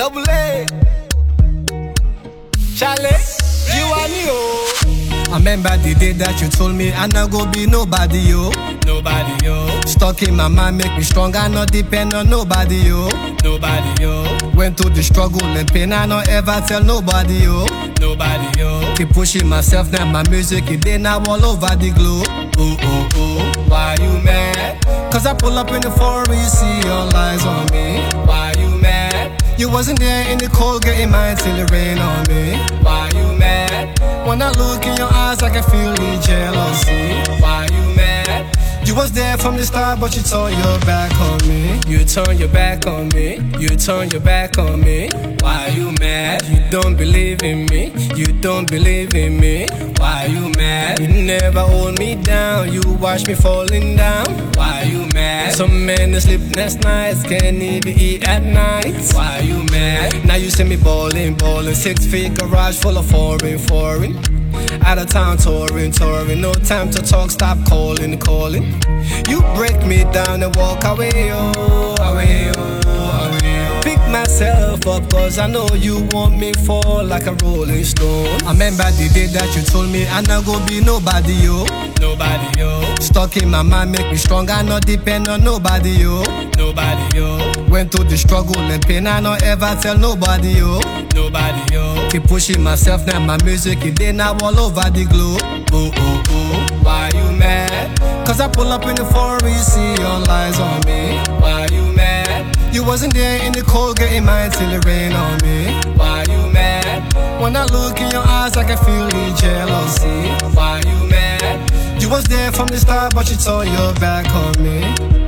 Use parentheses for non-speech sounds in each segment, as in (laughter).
Double A. Charlie, you and me, oh. I remember the day that you told me I not go be nobody, yo. Nobody, yo. Stuck in my mind, make me strong, I not depend on nobody, yo. Nobody, yo. Went through the struggle and pain, I not ever tell nobody, yo. Nobody, yo. Keep pushing myself, now my music, it did now all over the globe. Oh, oh, oh. Why you mad? Cause I pull up in the you see all eyes on me. Why you wasn't there in the cold, getting mine till it rain on me. Why you mad? When I look in your eyes, I can feel the jealousy. From the start, but you turned your back on me. You turn your back on me. You turn your back on me. Why are you mad? You don't believe in me. You don't believe in me. Why are you mad? You never hold me down. You watch me falling down. Why are you mad? Some men sleepless nights can't even eat at night. Why are you mad? Now you see me balling, balling. Six feet garage full of foreign, foreign. Out of town touring, touring. No time to talk, stop calling, calling. You break me down and walk away, oh, away, oh, myself up, cause I know you want me fall like a rolling stone. I remember the day that you told me I not go be nobody, yo. Nobody, yo, Stuck in my mind, make me strong, I not depend on nobody, yo. nobody, yo, Went through the struggle and pain, I not ever tell nobody, yo. nobody, yo. Keep pushing myself, now my music, it did now all over the globe. Oh, oh, oh, why you mad? Cause I pull up in the you see all eyes on me. Why you mad? You wasn't there in the cold, getting mine till it rain on me. Why you mad? When I look in your eyes, I can feel the jealousy. Why you mad? You was there from the start, but you turned your back on me.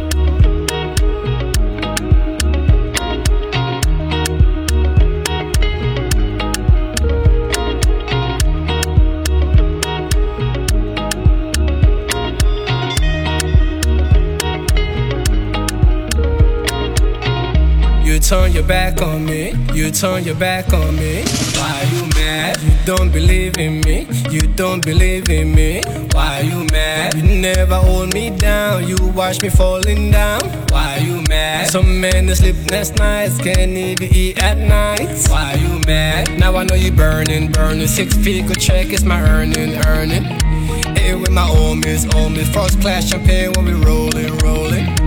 Turn your back on me. You turn your back on me. Why are you mad? You don't believe in me. You don't believe in me. Why are you mad? You never hold me down. You watch me falling down. Why are you mad? Some men they sleepless nights can't even eat at night. Why are you mad? Now I know you burning, burning. Six figure check is my earning, earning. Here with my homies, homies. First class champagne when we rolling, rolling.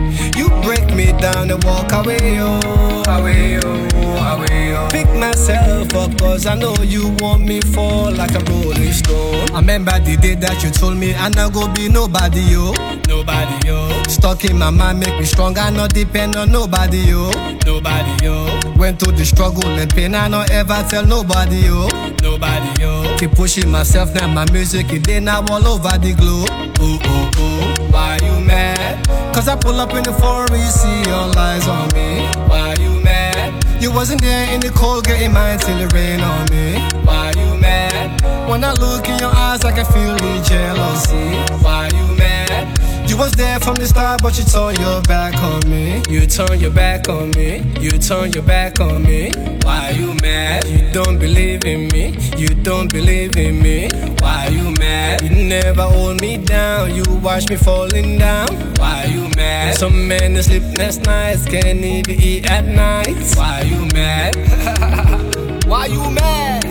Break me down and walk away, oh, away, oh, away, oh. Pick myself up, cause I know you want me fall like a rolling stone. I remember the day that you told me I not go be nobody, yo. Nobody, yo, Stuck in my mind, make me strong, I not depend on nobody, yo. nobody, yo, Went through the struggle and pain, I not ever tell nobody, yo. nobody, yo. Keep pushing myself, now my music, it did now all over the globe. Oh, oh, oh, why you mad? Cause I pull up in the foreign, you see all eyes on me. Why you mad? You wasn't there in the cold, getting mine till it rain on me. Why you mad? When I look in your eyes, I can feel the jealousy. Why you mad? You was there from the start, but you turned your back on me. You turn your back on me. You turn your back on me. Why are you mad? You don't believe in me. You don't believe in me. Why are you mad? You never hold me down. You watch me falling down. Why are you mad? Some men they sleepless nights can't even eat at night. Why are you mad? (laughs) Why you mad?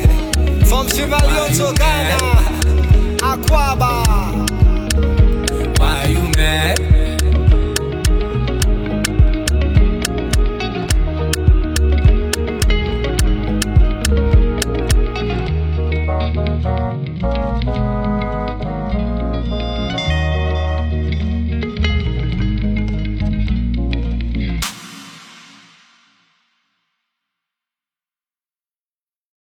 From Sierra Leone to Ghana,